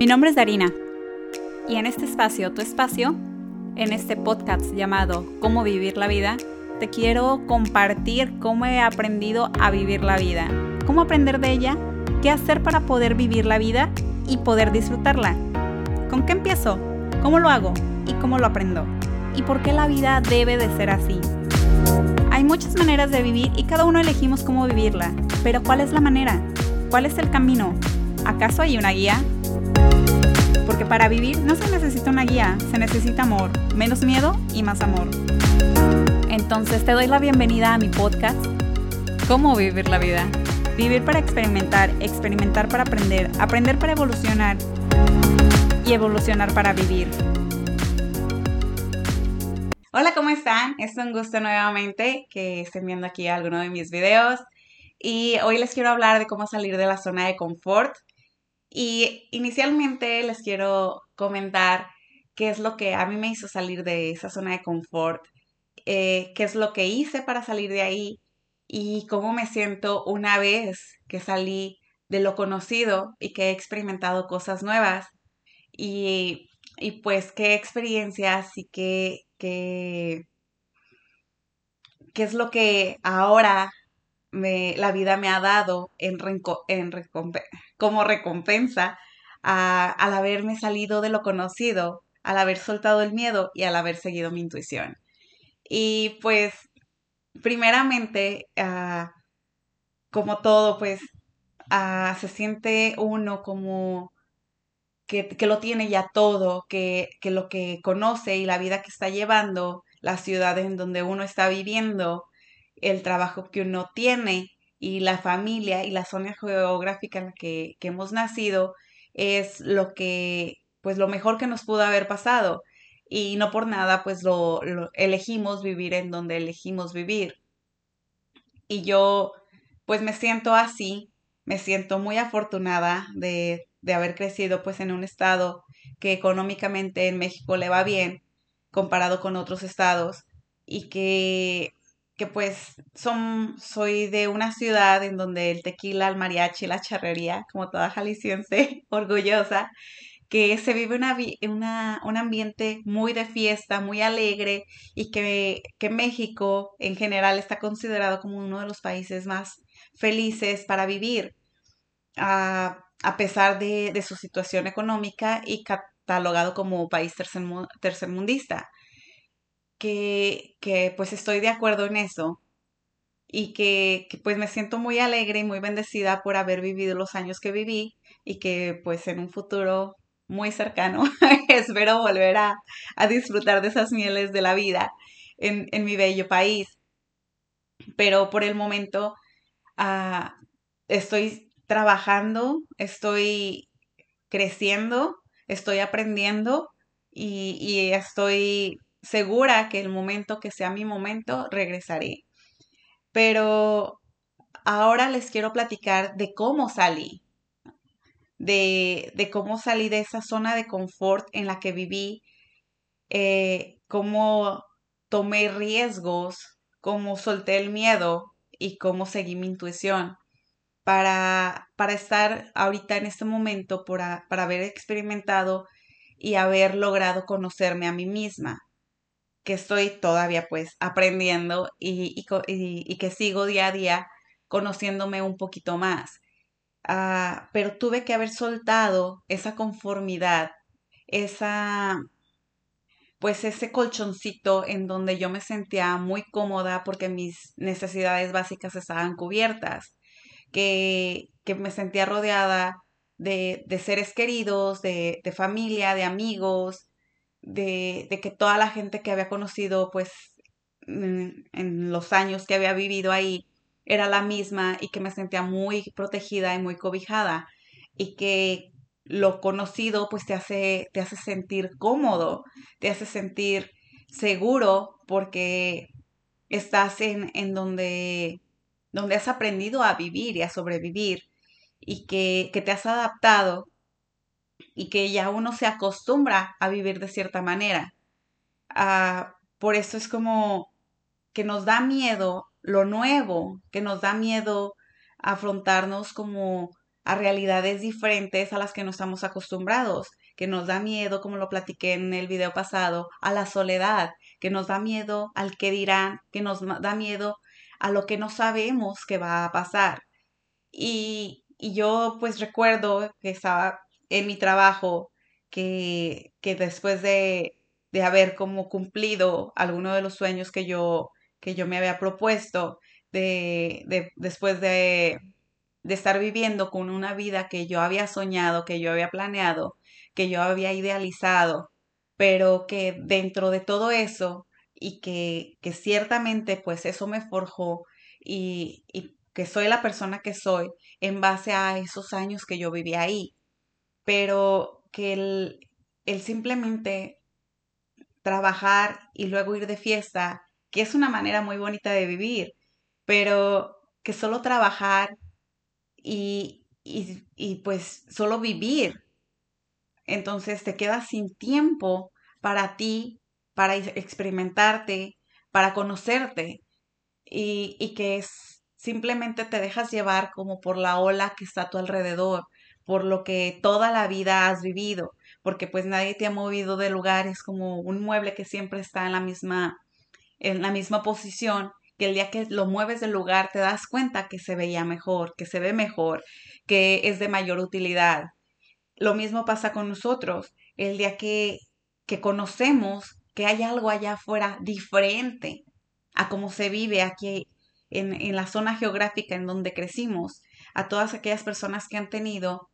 Mi nombre es Darina y en este espacio, tu espacio, en este podcast llamado Cómo vivir la vida, te quiero compartir cómo he aprendido a vivir la vida, cómo aprender de ella, qué hacer para poder vivir la vida y poder disfrutarla. ¿Con qué empiezo? ¿Cómo lo hago? ¿Y cómo lo aprendo? ¿Y por qué la vida debe de ser así? Hay muchas maneras de vivir y cada uno elegimos cómo vivirla, pero ¿cuál es la manera? ¿Cuál es el camino? ¿Acaso hay una guía? Porque para vivir no se necesita una guía, se necesita amor, menos miedo y más amor. Entonces te doy la bienvenida a mi podcast, ¿Cómo vivir la vida? Vivir para experimentar, experimentar para aprender, aprender para evolucionar y evolucionar para vivir. Hola, ¿cómo están? Es un gusto nuevamente que estén viendo aquí alguno de mis videos y hoy les quiero hablar de cómo salir de la zona de confort y inicialmente les quiero comentar qué es lo que a mí me hizo salir de esa zona de confort, eh, qué es lo que hice para salir de ahí y cómo me siento una vez que salí de lo conocido y que he experimentado cosas nuevas y, y pues qué experiencias y qué, qué, qué es lo que ahora me, la vida me ha dado en, en como recompensa al haberme salido de lo conocido, al haber soltado el miedo y al haber seguido mi intuición. Y pues, primeramente, ah, como todo, pues, ah, se siente uno como que, que, lo tiene ya todo, que, que lo que conoce y la vida que está llevando, la ciudad en donde uno está viviendo, el trabajo que uno tiene y la familia y la zona geográfica en la que, hemos nacido es lo que, pues lo mejor que nos pudo haber pasado. Y no por nada, pues lo, elegimos vivir en donde elegimos vivir. Y yo, pues me siento así, me siento muy afortunada de, de haber crecido pues en un estado que económicamente en México le va bien comparado con otros estados y que que pues son, soy de una ciudad en donde el tequila, el mariachi, la charrería, como toda jalisciense, orgullosa, que se vive una, una, un ambiente muy de fiesta, muy alegre y que, que México en general está considerado como uno de los países más felices para vivir, a, a pesar de, de, su situación económica y catalogado como país tercermundista que, que pues estoy de acuerdo en eso y que, que, pues me siento muy alegre y muy bendecida por haber vivido los años que viví y que pues en un futuro muy cercano espero volver a, a, disfrutar de esas mieles de la vida en, en mi bello país. Pero por el momento uh, estoy trabajando, estoy creciendo, estoy aprendiendo y, y estoy segura que el momento que sea mi momento regresaré. Pero ahora les quiero platicar de cómo salí, de, de cómo salí de esa zona de confort en la que viví, eh, cómo tomé riesgos, cómo solté el miedo y cómo seguí mi intuición para, para estar ahorita en este momento, para haber experimentado y haber logrado conocerme a mí misma que estoy todavía pues aprendiendo y, y, que sigo día a día conociéndome un poquito más. Ah, pero tuve que haber soltado esa conformidad, esa, pues ese colchoncito en donde yo me sentía muy cómoda porque mis necesidades básicas estaban cubiertas, que, que me sentía rodeada de, de seres queridos, de, de familia, de amigos, de, de que toda la gente que había conocido, pues, en los años que había vivido ahí, era la misma y que me sentía muy protegida y muy cobijada y que lo conocido pues te hace, te hace sentir cómodo, te hace sentir seguro porque estás en, en donde, donde has aprendido a vivir y a sobrevivir y que, que te has adaptado y que ya uno se acostumbra a vivir de cierta manera. Ah, por eso es como que nos da miedo lo nuevo, que nos da miedo afrontarnos como a realidades diferentes a las que no estamos acostumbrados, que nos da miedo, como lo platiqué en el video pasado, a la soledad, que nos da miedo al que dirán, que nos da miedo a lo que no sabemos que va a pasar. Y, y yo pues recuerdo que estaba en mi trabajo, que, que después de, de haber como cumplido alguno de los sueños que yo, que yo me había propuesto, de, de después de, de estar viviendo con una vida que yo había soñado, que yo había planeado, que yo había idealizado, pero que dentro de todo eso y que, que ciertamente pues eso me forjó y, y que soy la persona que soy en base a esos años que yo viví ahí, pero que el, el simplemente trabajar y luego ir de fiesta, que es una manera muy bonita de vivir, pero que solo trabajar y, y, y pues solo vivir. Entonces te quedas sin tiempo para ti, para experimentarte, para conocerte y, y que es, simplemente te dejas llevar como por la ola que está a tu alrededor, por lo que toda la vida has vivido, porque pues nadie te ha movido de lugar, es como un mueble que siempre está en la misma, en la misma posición que el día que lo mueves del lugar te das cuenta que se veía mejor, que se ve mejor, que es de mayor utilidad. Lo mismo pasa con nosotros. El día que, que conocemos que hay algo allá afuera diferente a cómo se vive aquí en, en la zona geográfica en donde crecimos, a todas aquellas personas que han tenido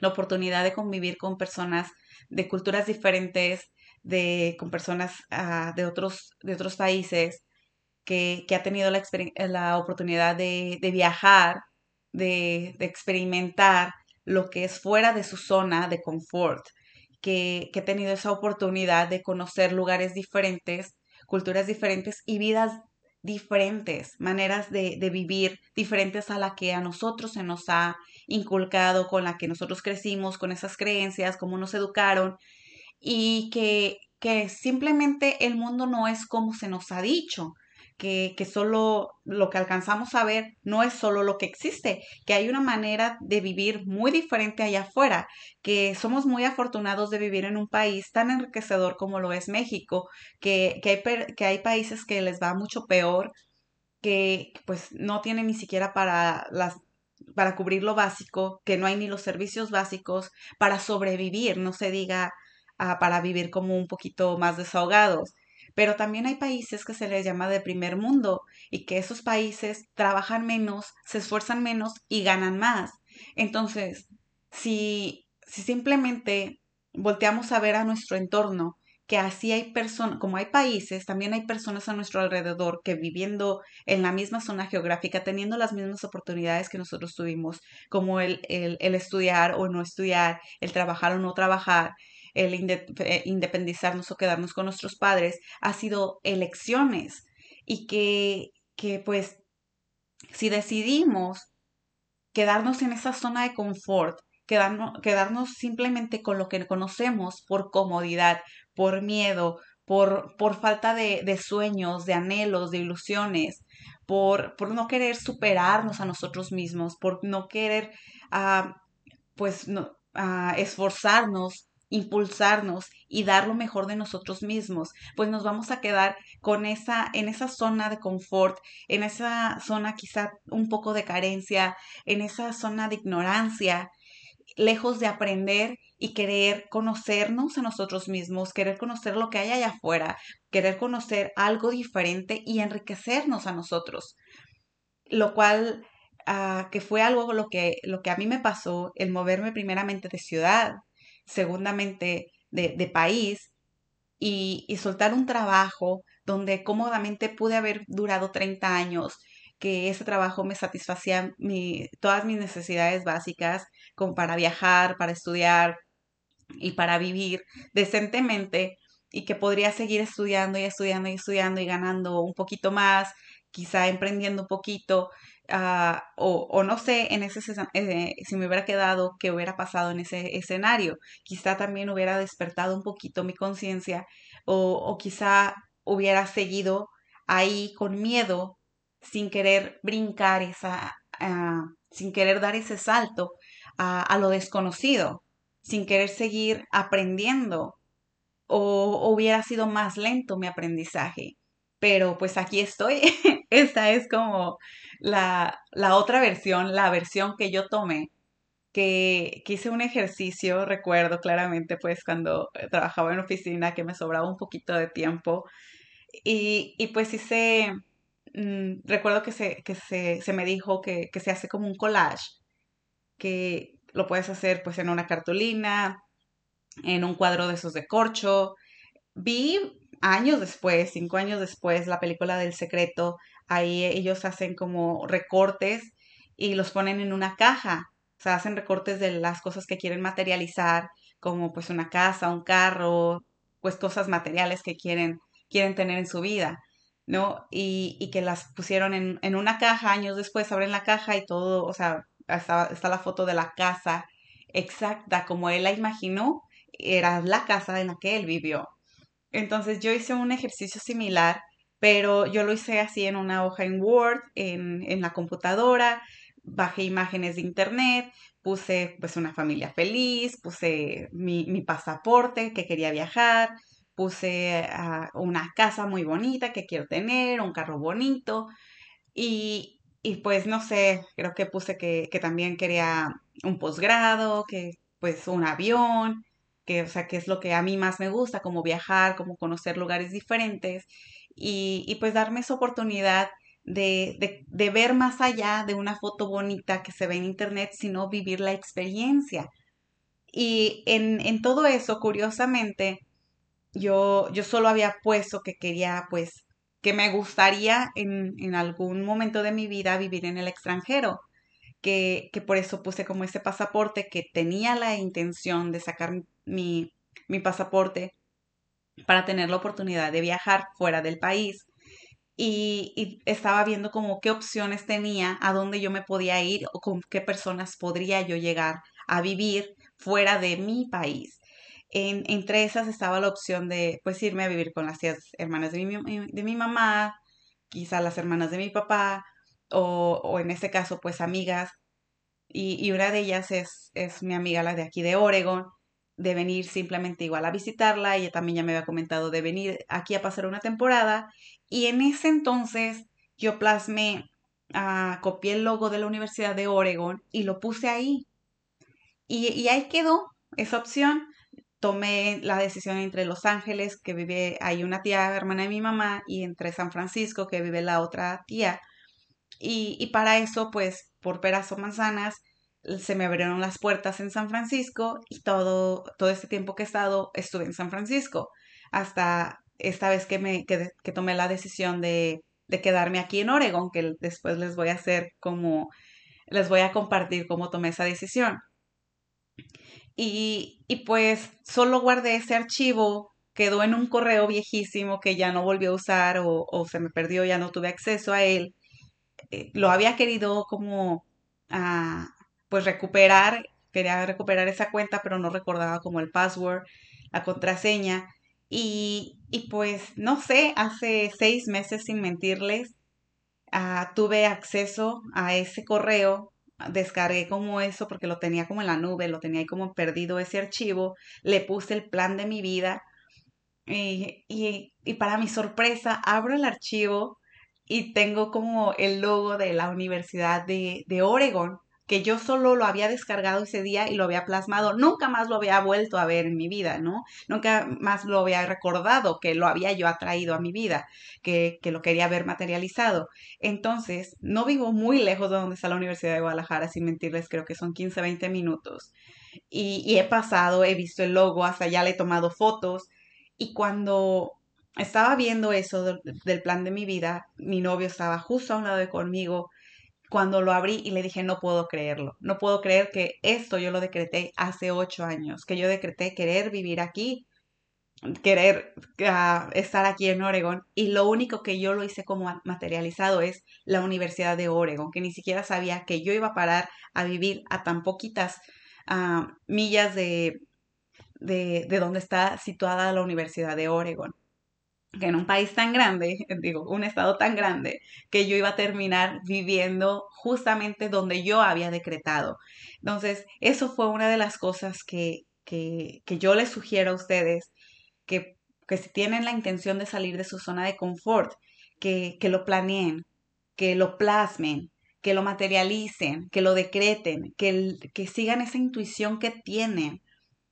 la oportunidad de convivir con personas de culturas diferentes, de, con personas uh, de, otros, de otros países, que, ha tenido la, la oportunidad de, viajar, de, experimentar lo que es fuera de su zona de confort, que, que ha tenido esa oportunidad de conocer lugares diferentes, culturas diferentes y vidas diferentes, maneras de, de, vivir diferentes a la que a nosotros se nos ha inculcado, con la que nosotros crecimos, con esas creencias, cómo nos educaron, y que, que simplemente el mundo no es como se nos ha dicho, que, que, solo lo que alcanzamos a ver no es solo lo que existe, que hay una manera de vivir muy diferente allá afuera, que somos muy afortunados de vivir en un país tan enriquecedor como lo es México, que, que, hay, que hay países que les va mucho peor, que pues no tienen ni siquiera para las para cubrir lo básico, que no hay ni los servicios básicos para sobrevivir, no se diga ah, para vivir como un poquito más desahogados pero también hay países que se les llama de primer mundo y que esos países trabajan menos, se esfuerzan menos y ganan más. Entonces, si, si simplemente volteamos a ver a nuestro entorno, que así hay personas, como hay países, también hay personas a nuestro alrededor que viviendo en la misma zona geográfica, teniendo las mismas oportunidades que nosotros tuvimos, como el, el, el estudiar o no estudiar, el trabajar o no trabajar, el eh, independizarnos o quedarnos con nuestros padres, ha sido elecciones. Y que, que pues si decidimos quedarnos en esa zona de confort, quedarnos, quedarnos simplemente con lo que conocemos por comodidad, por miedo, por, por falta de, de, sueños, de anhelos, de ilusiones, por, por, no querer superarnos a nosotros mismos, por no querer, uh, pues, no, uh, esforzarnos impulsarnos y dar lo mejor de nosotros mismos, pues nos vamos a quedar con esa, en esa zona de confort, en esa zona quizá un poco de carencia, en esa zona de ignorancia, lejos de aprender y querer conocernos a nosotros mismos, querer conocer lo que hay allá afuera, querer conocer algo diferente y enriquecernos a nosotros. Lo cual, uh, que fue algo lo que, lo que a mí me pasó, el moverme primeramente de ciudad, segundamente de, país y, y, soltar un trabajo donde cómodamente pude haber durado 30 años, que ese trabajo me satisfacía mi, todas mis necesidades básicas, como para viajar, para estudiar y para vivir decentemente y que podría seguir estudiando y estudiando y estudiando y ganando un poquito más, quizá emprendiendo un poquito, Ah, o, no sé, en ese eh, si me hubiera quedado, qué hubiera pasado en ese escenario. Quizá también hubiera despertado un poquito mi conciencia o, o quizá hubiera seguido ahí con miedo sin querer brincar esa, uh, sin querer dar ese salto a, lo desconocido, sin querer seguir aprendiendo, o, hubiera sido más lento mi aprendizaje. Pero pues aquí estoy. Esta es como la, la otra versión, la versión que yo tomé que, hice un ejercicio, recuerdo claramente, pues cuando eh, trabajaba en oficina, que me sobraba un poquito de tiempo. Y, pues hice, mm, recuerdo que, se, que se, se me dijo que, que, se hace como un collage, que lo puedes hacer pues en una cartulina, en un cuadro de esos de corcho. Vi años después, cinco años después, la película del secreto, ahí ellos hacen como recortes y los ponen en una caja. O sea, hacen recortes de las cosas que quieren materializar, como pues una casa, un carro, pues cosas materiales que quieren, quieren tener en su vida, ¿no? Y, y que las pusieron en, en, una caja, años después abren la caja y todo, o sea, está, está la foto de la casa exacta como él la imaginó, era la casa en la que él vivió. Entonces yo hice un ejercicio similar, pero yo lo hice así en una hoja en Word, en, en la computadora, bajé imágenes de internet, puse pues una familia feliz, puse mi, mi pasaporte que quería viajar, puse una casa muy bonita que quiero tener, un carro bonito y, y pues no sé, creo que puse que, que también quería un posgrado, que pues un avión, que o sea, que es lo que a mí más me gusta, como viajar, como conocer lugares diferentes y, y pues darme esa oportunidad de, de, ver más allá de una foto bonita que se ve en internet, sino vivir la experiencia. Y en, en todo eso, curiosamente, yo, yo solo había puesto que quería, pues, que me gustaría en, en algún momento de mi vida vivir en el extranjero. Que, que, por eso puse como ese pasaporte, que tenía la intención de sacar mi, mi pasaporte para tener la oportunidad de viajar fuera del país y, estaba viendo como qué opciones tenía, a dónde yo me podía ir o con qué personas podría yo llegar a vivir fuera de mi país. En, entre esas estaba la opción de pues irme a vivir con las tías hermanas de mi, de mi mamá, quizá las hermanas de mi papá, o, o en este caso pues amigas. Y, y, una de ellas es, es mi amiga, la de aquí de Oregon, de venir simplemente igual a visitarla. Ella también ya me había comentado de venir aquí a pasar una temporada y en ese entonces yo plasmé, ah, copié el logo de la Universidad de Oregon y lo puse ahí. Y, ahí quedó esa opción. Tomé la decisión entre Los Ángeles, que vive ahí una tía hermana de mi mamá, y entre San Francisco, que vive la otra tía. Y, y para eso, pues, por peras o manzanas, se me abrieron las puertas en San Francisco y todo, todo este tiempo que he estado estuve en San Francisco hasta esta vez que, me, que, tomé la decisión de, de, quedarme aquí en Oregon, que después les voy a hacer como, les voy a compartir cómo tomé esa decisión. Y, y pues solo guardé ese archivo, quedó en un correo viejísimo que ya no volví a usar o, se me perdió, ya no tuve acceso a él. Eh, lo había querido como ah, pues recuperar, quería recuperar esa cuenta, pero no recordaba como el password, la contraseña. Y, y pues, no sé, hace seis meses, sin mentirles, ah, tuve acceso a ese correo, descargué como eso porque lo tenía como en la nube, lo tenía ahí como perdido ese archivo, le puse el plan de mi vida y, y, y para mi sorpresa abro el archivo y tengo como el logo de la Universidad de, de Oregon que yo solo lo había descargado ese día y lo había plasmado, nunca más lo había vuelto a ver en mi vida, ¿no? Nunca más lo había recordado que lo había yo atraído a mi vida, que, que lo quería ver materializado. Entonces, no vivo muy lejos de donde está la Universidad de Guadalajara, sin mentirles, creo que son 15, 20 minutos. Y, he pasado, he visto el logo, hasta ya le he tomado fotos. Y cuando estaba viendo eso del, del plan de mi vida, mi novio estaba justo a un lado de conmigo, cuando lo abrí y le dije, no puedo creerlo, no puedo creer que esto yo lo decreté hace ocho años, que yo decreté querer vivir aquí, querer ah, estar aquí en Oregon y lo único que yo lo hice como materializado es la Universidad de Oregon, que ni siquiera sabía que yo iba a parar a vivir a tan poquitas ah, millas de, de, de donde está situada la Universidad de Oregon. Que en un país tan grande, digo, un estado tan grande, que yo iba a terminar viviendo justamente donde yo había decretado. Entonces, eso fue una de las cosas que, que, que yo les sugiero a ustedes, que, que si tienen la intención de salir de su zona de confort, que, que lo planeen, que lo plasmen, que lo materialicen, que lo decreten, que, que sigan esa intuición que tienen,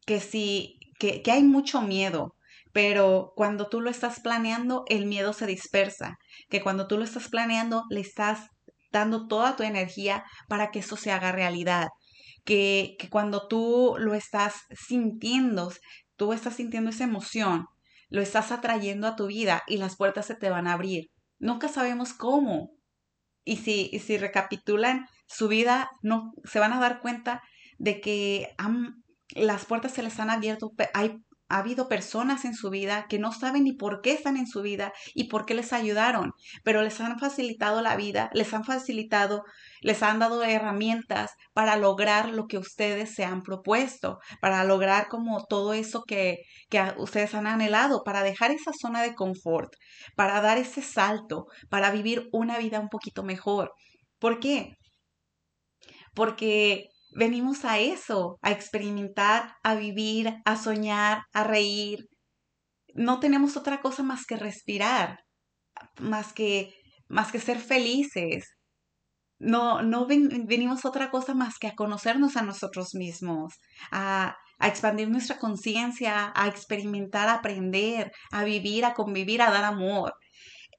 que si, que, que hay mucho miedo, pero cuando tú lo estás planeando, el miedo se dispersa, que cuando tú lo estás planeando, le estás dando toda tu energía para que eso se haga realidad, que, que cuando tú lo estás sintiendo, tú estás sintiendo esa emoción, lo estás atrayendo a tu vida y las puertas se te van a abrir. Nunca sabemos cómo. Y si, si recapitulan su vida, no, se van a dar cuenta de que las puertas se les han abierto, hay ha habido personas en su vida que no saben ni por qué están en su vida y por qué les ayudaron, pero les han facilitado la vida, les han facilitado, les han dado herramientas para lograr lo que ustedes se han propuesto, para lograr como todo eso que, que ustedes han anhelado, para dejar esa zona de confort, para dar ese salto, para vivir una vida un poquito mejor. ¿Por qué? Porque venimos a eso, a experimentar, a vivir, a soñar, a reír. No tenemos otra cosa más que respirar, más que, más que ser felices. No, no venimos otra cosa más que a conocernos a nosotros mismos, a, a expandir nuestra conciencia, a experimentar, a aprender, a vivir, a convivir, a dar amor.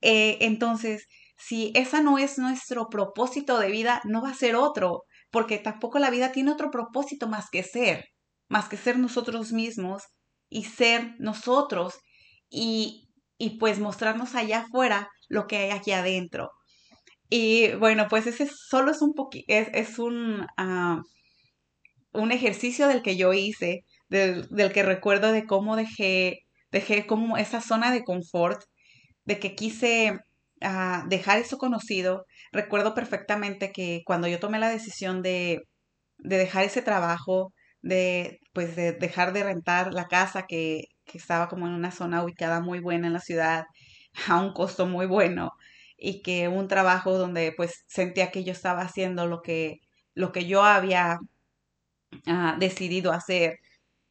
Eh, entonces, si esa no es nuestro propósito de vida, no va a ser otro porque tampoco la vida tiene otro propósito más que ser, más que ser nosotros mismos y ser nosotros y, y pues mostrarnos allá afuera lo que hay aquí adentro. Y bueno, pues ese solo es un es, es, un, uh, un ejercicio del que yo hice, del, del, que recuerdo de cómo dejé, dejé como esa zona de confort, de que quise uh, dejar eso conocido. Recuerdo perfectamente que cuando yo tomé la decisión de, de dejar ese trabajo, de pues de dejar de rentar la casa que, que estaba como en una zona ubicada muy buena en la ciudad, a un costo muy bueno, y que un trabajo donde pues sentía que yo estaba haciendo lo que, lo que yo había uh, decidido hacer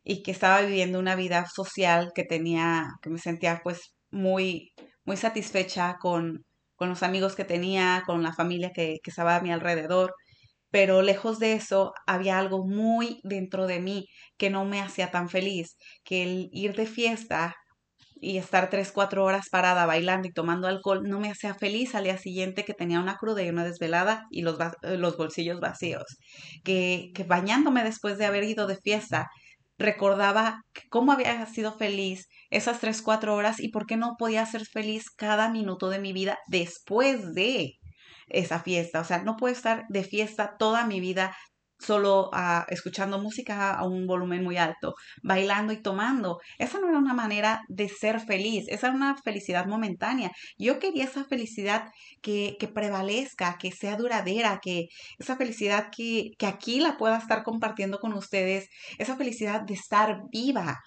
y que estaba viviendo una vida social que tenía, que me sentía pues muy, muy satisfecha con, con los amigos que tenía, con la familia que, estaba a mi alrededor, pero lejos de eso había algo muy dentro de mí que no me hacía tan feliz, que el ir de fiesta y estar tres, cuatro horas parada bailando y tomando alcohol no me hacía feliz al día siguiente que tenía una cruda y una desvelada y los, los bolsillos vacíos, que, que bañándome después de haber ido de fiesta recordaba cómo había sido feliz esas tres, cuatro horas y por qué no podía ser feliz cada minuto de mi vida después de esa fiesta. O sea, no puedo estar de fiesta toda mi vida solo uh, escuchando música a un volumen muy alto, bailando y tomando. Esa no era una manera de ser feliz, esa era una felicidad momentánea. Yo quería esa felicidad que, que prevalezca, que sea duradera, que esa felicidad que, que aquí la pueda estar compartiendo con ustedes, esa felicidad de estar viva.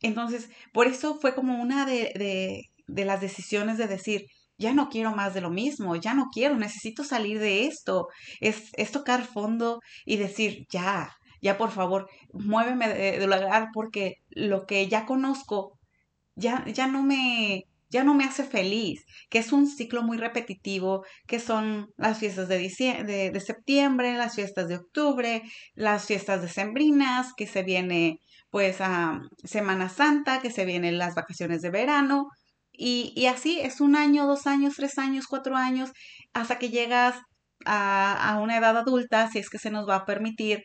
Entonces, por eso fue como una de, de, de las decisiones de decir, ya no quiero más de lo mismo, ya no quiero, necesito salir de esto. Es, tocar fondo y decir, ya, ya por favor, muéveme de, de lugar porque lo que ya conozco ya, ya no me ya no me hace feliz, que es un ciclo muy repetitivo, que son las fiestas de, de, de septiembre, las fiestas de octubre, las fiestas decembrinas, que se viene pues a Semana Santa, que se vienen las vacaciones de verano, y, así es un año, dos años, tres años, cuatro años, hasta que llegas a, una edad adulta, si es que se nos va a permitir,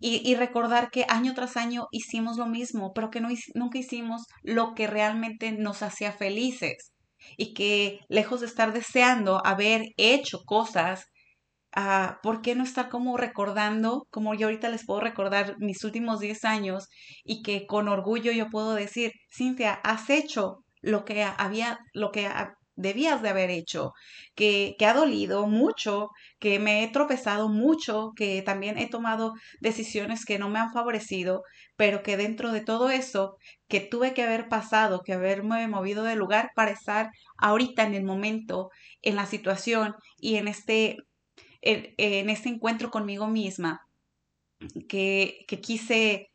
y, recordar que año tras año hicimos lo mismo, pero que no, nunca hicimos lo que realmente nos hacía felices. Y que lejos de estar deseando haber hecho cosas, uh, ¿por qué no estar como recordando, como yo ahorita les puedo recordar mis últimos 10 años y que con orgullo yo puedo decir, Cintia, has hecho lo que había, lo que debías de haber hecho, que, que ha dolido mucho, que me he tropezado mucho, que también he tomado decisiones que no me han favorecido, pero que dentro de todo eso, que tuve que haber pasado, que haberme movido de lugar para estar ahorita en el momento, en la situación y en este, en, en este encuentro conmigo misma, que, que quise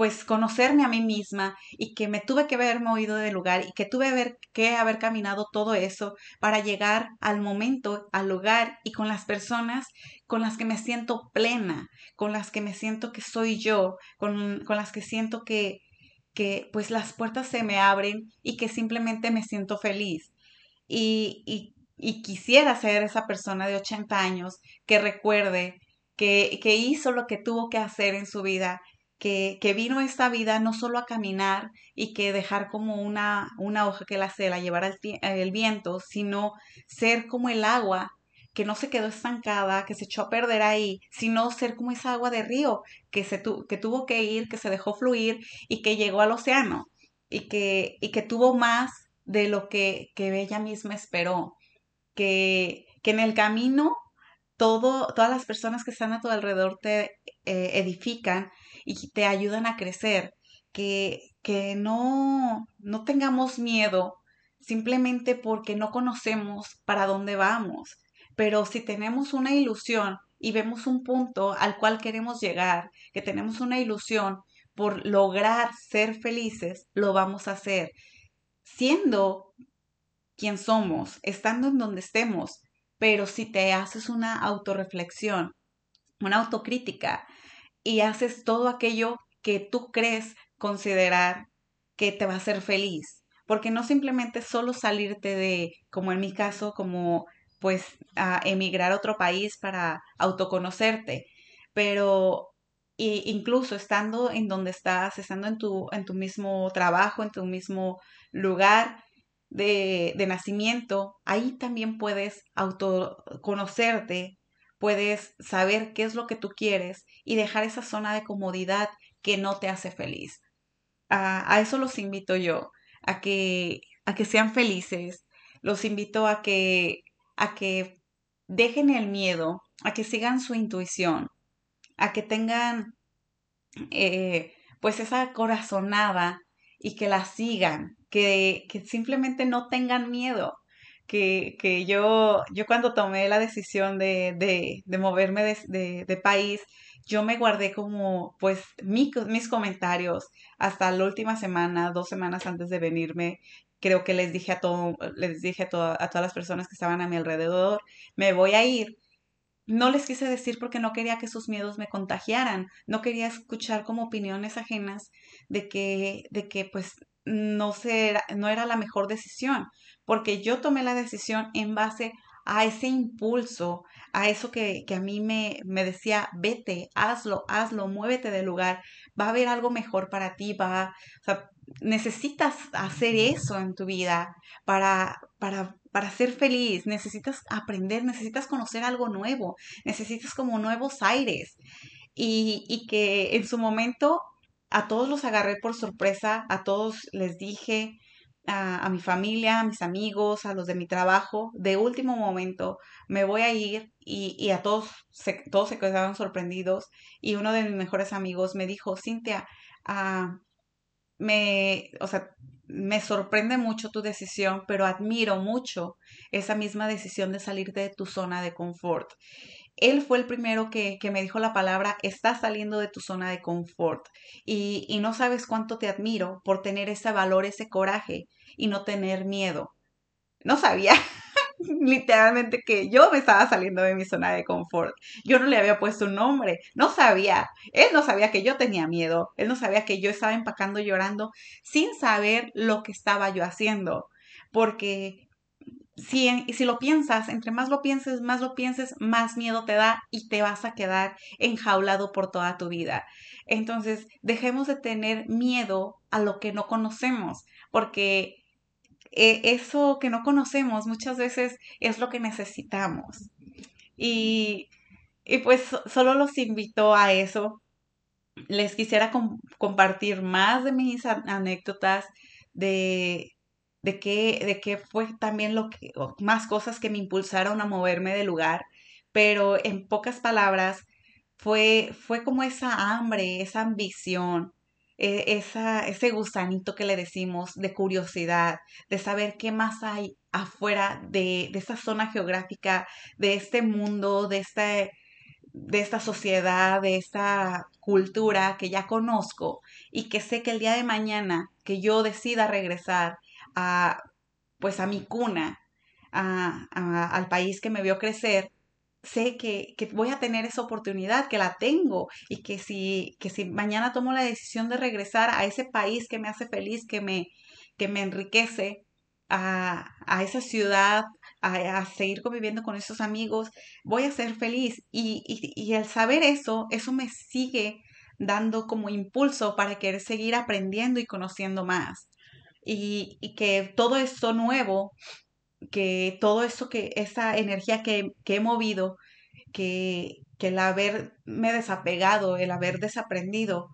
pues conocerme a mí misma y que me tuve que haber movido de lugar y que tuve que haber caminado todo eso para llegar al momento, al lugar y con las personas con las que me siento plena, con las que me siento que soy yo, con, con las que siento que, que pues las puertas se me abren y que simplemente me siento feliz. Y, y, y quisiera ser esa persona de 80 años que recuerde que, que hizo lo que tuvo que hacer en su vida que, que, vino esta vida no solo a caminar y que dejar como una, una hoja que la cela, llevar el, el viento, sino ser como el agua que no se quedó estancada, que se echó a perder ahí, sino ser como esa agua de río que, se tu, que tuvo que ir, que se dejó fluir y que llegó al océano y que, y que tuvo más de lo que, que ella misma esperó, que, que en el camino todo, todas las personas que están a tu alrededor te eh, edifican y te ayudan a crecer, que, que no, no tengamos miedo simplemente porque no conocemos para dónde vamos. Pero si tenemos una ilusión y vemos un punto al cual queremos llegar, que tenemos una ilusión por lograr ser felices, lo vamos a hacer. Siendo quien somos, estando en donde estemos, pero si te haces una autorreflexión, una autocrítica y haces todo aquello que tú crees considerar que te va a hacer feliz. Porque no simplemente solo salirte de, como en mi caso, como pues a emigrar a otro país para autoconocerte, pero incluso estando en donde estás, estando en tu, en tu mismo trabajo, en tu mismo lugar de, de nacimiento, ahí también puedes autoconocerte, puedes saber qué es lo que tú quieres y dejar esa zona de comodidad que no te hace feliz. A, eso los invito yo, a que, a que sean felices, los invito a que, a que dejen el miedo, a que sigan su intuición, a que tengan eh, pues esa corazonada y que la sigan, que, que simplemente no tengan miedo, que, yo, yo cuando tomé la decisión de, de, moverme de, de, país, yo me guardé como pues mis comentarios hasta la última semana, dos semanas antes de venirme. Creo que les dije a todo, les dije a, a todas las personas que estaban a mi alrededor, me voy a ir. No les quise decir porque no quería que sus miedos me contagiaran, no quería escuchar como opiniones ajenas de que, de que pues no, no era la mejor decisión porque yo tomé la decisión en base a ese impulso, a eso que, a mí me, me, decía, vete, hazlo, hazlo, muévete del lugar, va a haber algo mejor para ti, va, necesitas hacer eso en tu vida para, para, para ser feliz, necesitas aprender, necesitas conocer algo nuevo, necesitas como nuevos aires. Y, y que en su momento a todos los agarré por sorpresa, a todos les dije, a, mi familia, a mis amigos, a los de mi trabajo, de último momento me voy a ir y, a todos se, todos se quedaron sorprendidos y uno de mis mejores amigos me dijo, Cintia, ah, me, o sea, me sorprende mucho tu decisión, pero admiro mucho esa misma decisión de salirte de tu zona de confort. Él fue el primero que, que me dijo la palabra, estás saliendo de tu zona de confort y, y no sabes cuánto te admiro por tener ese valor, ese coraje y no tener miedo. No sabía literalmente que yo me estaba saliendo de mi zona de confort. Yo no le había puesto un nombre, no sabía. Él no sabía que yo tenía miedo, él no sabía que yo estaba empacando llorando sin saber lo que estaba yo haciendo. Porque si, si lo piensas, entre más lo pienses, más lo pienses, más miedo te da y te vas a quedar enjaulado por toda tu vida. Entonces, dejemos de tener miedo a lo que no conocemos, porque eh, eso que no conocemos muchas veces es lo que necesitamos. Y, y pues solo los invito a eso. Les quisiera compartir más de mis anécdotas, de, de qué, de qué fue también lo que, más cosas que me impulsaron a moverme de lugar, pero en pocas palabras, fue, fue como esa hambre, esa ambición, e, esa, ese gusanito que le decimos de curiosidad, de saber qué más hay afuera de, de esa zona geográfica, de este mundo, de, este, de esta sociedad, de esta cultura que ya conozco y que sé que el día de mañana que yo decida regresar a, pues a mi cuna, al país que me vio crecer, sé que, voy a tener esa oportunidad, que la tengo y que si, que si mañana tomo la decisión de regresar a ese país que me hace feliz, que me, que me enriquece, a, esa ciudad, a, seguir conviviendo con esos amigos, voy a ser feliz. Y, y, y el saber eso, eso me sigue dando como impulso para querer seguir aprendiendo y conociendo más. Y, que todo esto nuevo que todo eso que, esa energía que, he movido, que, que el haberme desapegado, el haber desaprendido,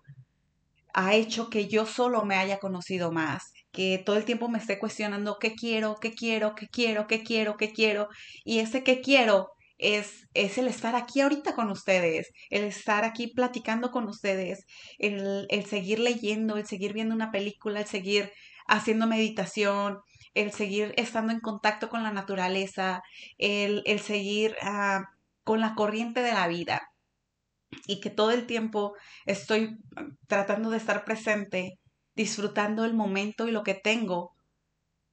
ha hecho que yo solo me haya conocido más, que todo el tiempo me esté cuestionando qué quiero, qué quiero, qué quiero, qué quiero, qué quiero. Y ese qué quiero es, es el estar aquí ahorita con ustedes, el estar aquí platicando con ustedes, el, el seguir leyendo, el seguir viendo una película, el seguir haciendo meditación, el seguir estando en contacto con la naturaleza, el, seguir ah, con la corriente de la vida. Y que todo el tiempo estoy tratando de estar presente, disfrutando el momento y lo que tengo,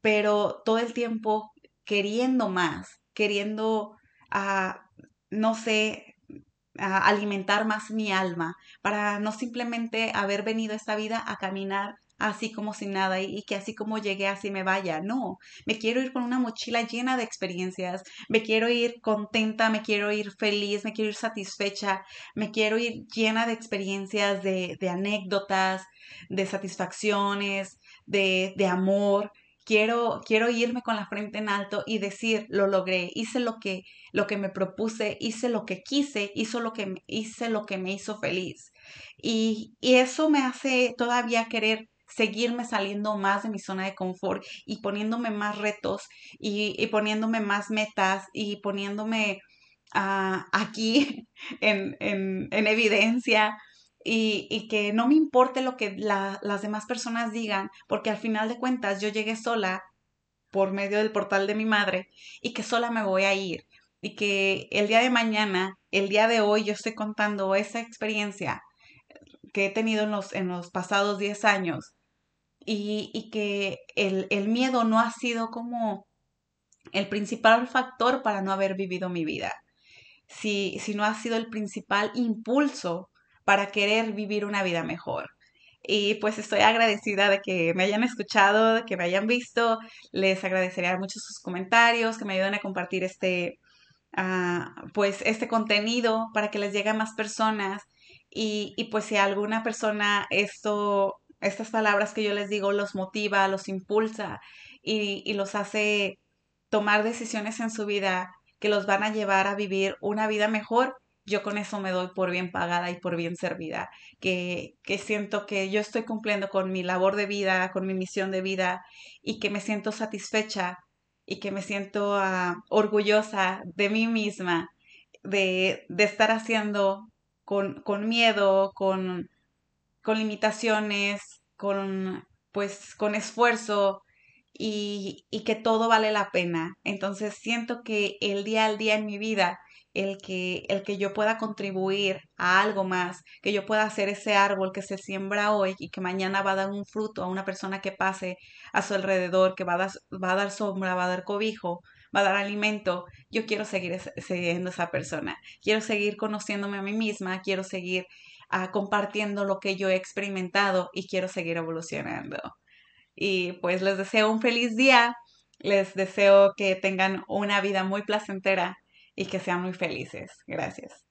pero todo el tiempo queriendo más, queriendo, ah, no sé, ah, alimentar más mi alma, para no simplemente haber venido a esta vida a caminar así como sin nada y, que así como llegué así me vaya. No, me quiero ir con una mochila llena de experiencias, me quiero ir contenta, me quiero ir feliz, me quiero ir satisfecha, me quiero ir llena de experiencias, de, anécdotas, de satisfacciones, de, de amor. Quiero, quiero irme con la frente en alto y decir, lo logré, hice lo que, lo que me propuse, hice lo que quise, hizo lo que, hice lo que me hizo feliz. Y, y eso me hace todavía querer seguirme saliendo más de mi zona de confort y poniéndome más retos y, poniéndome más metas y poniéndome ah, aquí en, evidencia y, que no me importe lo que las demás personas digan, porque al final de cuentas yo llegué sola por medio del portal de mi madre y que sola me voy a ir y que el día de mañana, el día de hoy yo estoy contando esa experiencia que he tenido en los, en los pasados 10 años y, que el, miedo no ha sido como el principal factor para no haber vivido mi vida, si, si no ha sido el principal impulso para querer vivir una vida mejor. Y pues estoy agradecida de que me hayan escuchado, de que me hayan visto. Les agradecería mucho sus comentarios, que me ayuden a compartir este, ah, pues este contenido para que les llegue a más personas. Y, y pues si alguna persona esto estas palabras que yo les digo los motiva, los impulsa y, los hace tomar decisiones en su vida que los van a llevar a vivir una vida mejor, yo con eso me doy por bien pagada y por bien servida, que, que, siento que yo estoy cumpliendo con mi labor de vida, con mi misión de vida y que me siento satisfecha y que me siento ah, orgullosa de mí misma, de, de estar haciendo con, con miedo, con, con limitaciones, con pues con esfuerzo y, y, que todo vale la pena. Entonces siento que el día al día en mi vida, el que, el que yo pueda contribuir a algo más, que yo pueda hacer ese árbol que se siembra hoy y que mañana va a dar un fruto a una persona que pase a su alrededor, que va a dar, va a dar sombra, va a dar cobijo, va a dar alimento, yo quiero seguir siendo esa persona. Quiero seguir conociéndome a mí misma, quiero seguir compartiendo lo que yo he experimentado y quiero seguir evolucionando. Y pues les deseo un feliz día, les deseo que tengan una vida muy placentera y que sean muy felices. Gracias.